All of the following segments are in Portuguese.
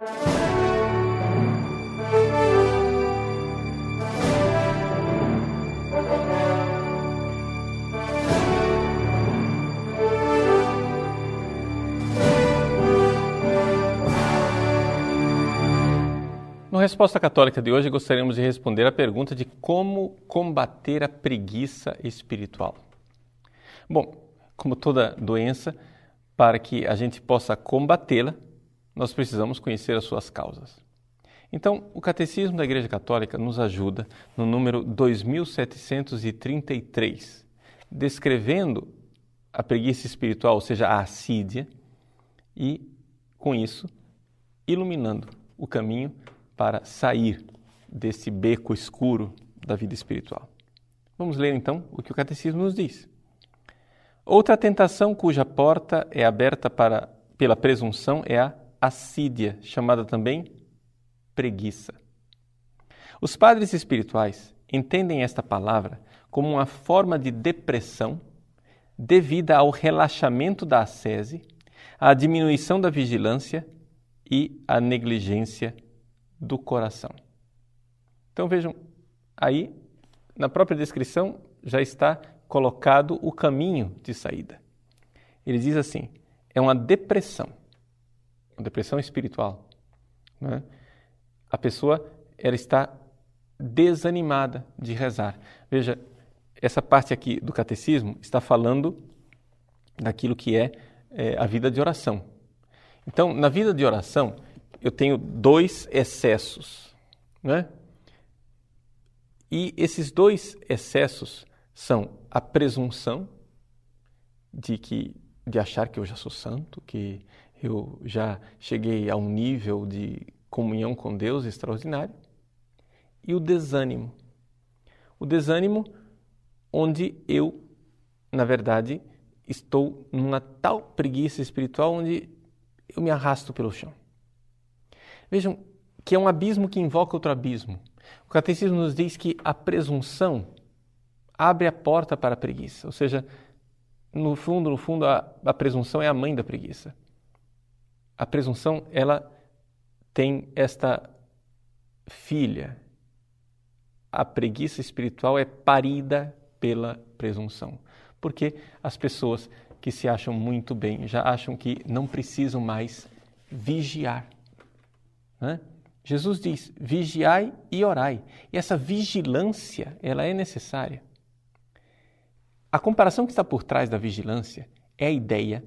No Resposta Católica de hoje, gostaríamos de responder a pergunta de como combater a preguiça espiritual. Bom, como toda doença, para que a gente possa combatê-la, nós precisamos conhecer as suas causas. Então, o Catecismo da Igreja Católica nos ajuda no número 2733, descrevendo a preguiça espiritual, ou seja, a assídia, e, com isso, iluminando o caminho para sair desse beco escuro da vida espiritual. Vamos ler então o que o Catecismo nos diz. Outra tentação cuja porta é aberta para, pela presunção é a assídia, chamada também preguiça. Os padres espirituais entendem esta palavra como uma forma de depressão devida ao relaxamento da ascese, à diminuição da vigilância e à negligência do coração. Então vejam, aí na própria descrição já está colocado o caminho de saída. Ele diz assim: é uma depressão, depressão espiritual. Né? A pessoa ela está desanimada de rezar. Veja, essa parte aqui do catecismo está falando daquilo que é, é a vida de oração. Então, na vida de oração, eu tenho dois excessos, né? E esses dois excessos são a presunção de que de achar que eu já sou santo, que eu já cheguei a um nível de comunhão com Deus extraordinário, e o desânimo. O desânimo onde eu, na verdade, estou numa tal preguiça espiritual onde eu me arrasto pelo chão. Vejam que é um abismo que invoca outro abismo. O catecismo nos diz que a presunção abre a porta para a preguiça, ou seja, no fundo, no fundo, a, a presunção é a mãe da preguiça. A presunção, ela tem esta filha. A preguiça espiritual é parida pela presunção. Porque as pessoas que se acham muito bem já acham que não precisam mais vigiar. Né? Jesus diz: vigiai e orai. E essa vigilância, ela é necessária. A comparação que está por trás da vigilância é a ideia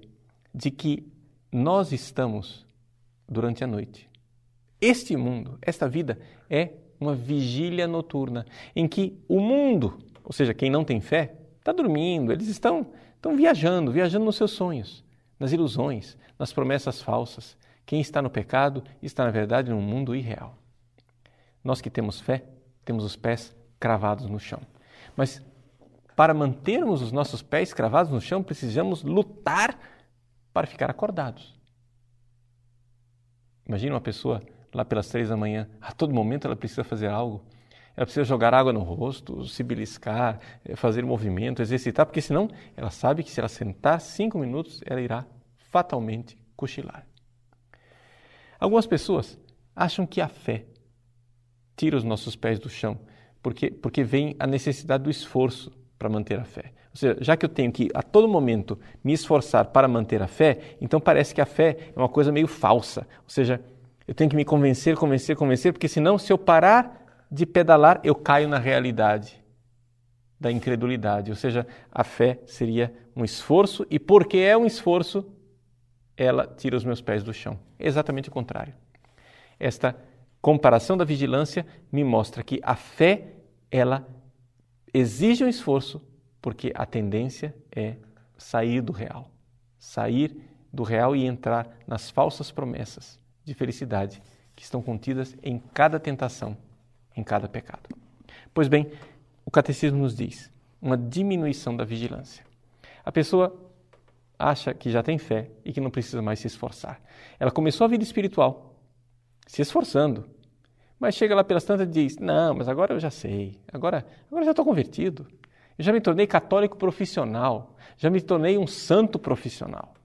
de que nós estamos durante a noite. Este mundo, esta vida é uma vigília noturna em que o mundo, ou seja, quem não tem fé, está dormindo, eles estão, estão viajando, viajando nos seus sonhos, nas ilusões, nas promessas falsas. Quem está no pecado está, na verdade, num mundo irreal. Nós que temos fé, temos os pés cravados no chão. Mas para mantermos os nossos pés cravados no chão, precisamos lutar para ficar acordados. Imagina uma pessoa lá pelas três da manhã, a todo momento ela precisa fazer algo. Ela precisa jogar água no rosto, se beliscar, eh, fazer movimento, exercitar, porque senão ela sabe que se ela sentar cinco minutos, ela irá fatalmente cochilar. Algumas pessoas acham que a fé tira os nossos pés do chão, porque, porque vem a necessidade do esforço para manter a fé. Ou seja, já que eu tenho que a todo momento me esforçar para manter a fé, então parece que a fé é uma coisa meio falsa. Ou seja, eu tenho que me convencer, convencer, convencer, porque senão, se eu parar de pedalar, eu caio na realidade da incredulidade. Ou seja, a fé seria um esforço, e porque é um esforço, ela tira os meus pés do chão. É exatamente o contrário. Esta comparação da vigilância me mostra que a fé, ela exige um esforço, porque a tendência é sair do real. Sair do real e entrar nas falsas promessas de felicidade que estão contidas em cada tentação, em cada pecado. Pois bem, o catecismo nos diz uma diminuição da vigilância. A pessoa acha que já tem fé e que não precisa mais se esforçar. Ela começou a vida espiritual se esforçando, mas chega lá pelas tantas e diz: Não, mas agora eu já sei, agora, agora já estou convertido. Eu já me tornei católico profissional, já me tornei um santo profissional.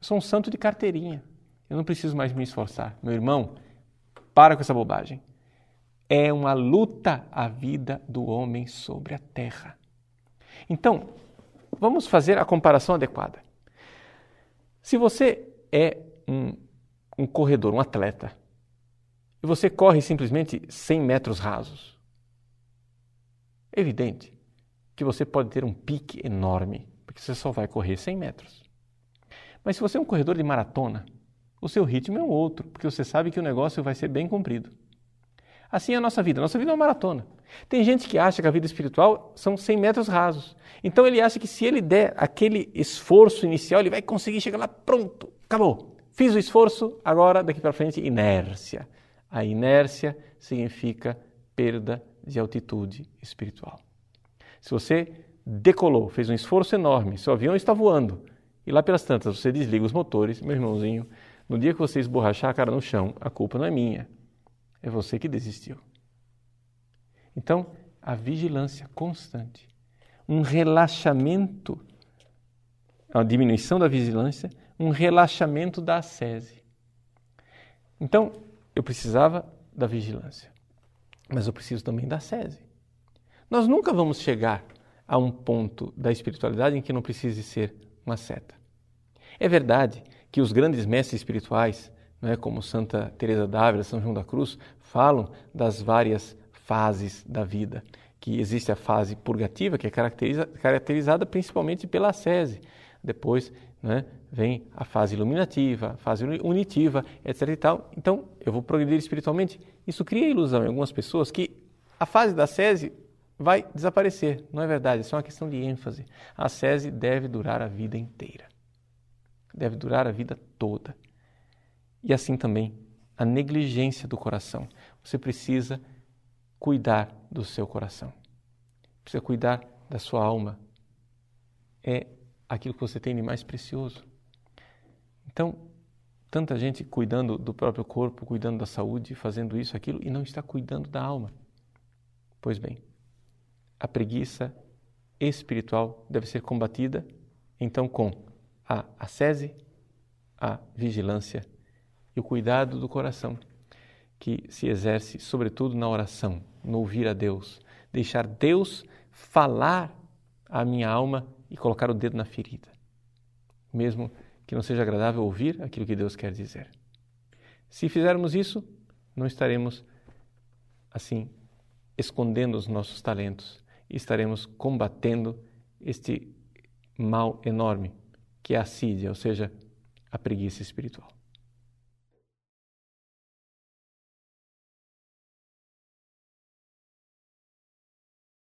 Eu sou um santo de carteirinha. Eu não preciso mais me esforçar. Meu irmão, para com essa bobagem. É uma luta a vida do homem sobre a terra. Então, vamos fazer a comparação adequada. Se você é um, um corredor, um atleta, e você corre simplesmente 100 metros rasos, é evidente que você pode ter um pique enorme, porque você só vai correr 100 metros. Mas se você é um corredor de maratona, o seu ritmo é um outro, porque você sabe que o negócio vai ser bem cumprido. Assim é a nossa vida. Nossa vida é uma maratona. Tem gente que acha que a vida espiritual são 100 metros rasos. Então ele acha que se ele der aquele esforço inicial, ele vai conseguir chegar lá, pronto, acabou. Fiz o esforço, agora daqui para frente, inércia. A inércia significa perda de altitude espiritual. Se você decolou, fez um esforço enorme, seu avião está voando, e lá pelas tantas você desliga os motores, meu irmãozinho, no dia que você esborrachar a cara no chão, a culpa não é minha, é você que desistiu. Então, a vigilância constante, um relaxamento, a diminuição da vigilância, um relaxamento da ascese. Então, eu precisava da vigilância, mas eu preciso também da ascese. Nós nunca vamos chegar a um ponto da espiritualidade em que não precise ser uma seta. É verdade que os grandes mestres espirituais, é, como Santa Teresa d'Ávila, São João da Cruz, falam das várias fases da vida, que existe a fase purgativa, que é caracteriza, caracterizada principalmente pela ascese. Depois né, vem a fase iluminativa, a fase unitiva, etc. E tal. Então, eu vou progredir espiritualmente. Isso cria ilusão em algumas pessoas que a fase da ascese vai desaparecer. Não é verdade, isso é uma questão de ênfase. A ascese deve durar a vida inteira deve durar a vida toda. E assim também a negligência do coração. Você precisa cuidar do seu coração. Precisa cuidar da sua alma. É aquilo que você tem de mais precioso. Então, tanta gente cuidando do próprio corpo, cuidando da saúde, fazendo isso, aquilo, e não está cuidando da alma. Pois bem, a preguiça espiritual deve ser combatida, então, com a ascese, a vigilância e o cuidado do coração, que se exerce sobretudo na oração, no ouvir a Deus, deixar Deus falar à minha alma e colocar o dedo na ferida, mesmo que não seja agradável ouvir aquilo que Deus quer dizer. Se fizermos isso, não estaremos assim escondendo os nossos talentos e estaremos combatendo este mal enorme que é a assídia, ou seja, a preguiça espiritual.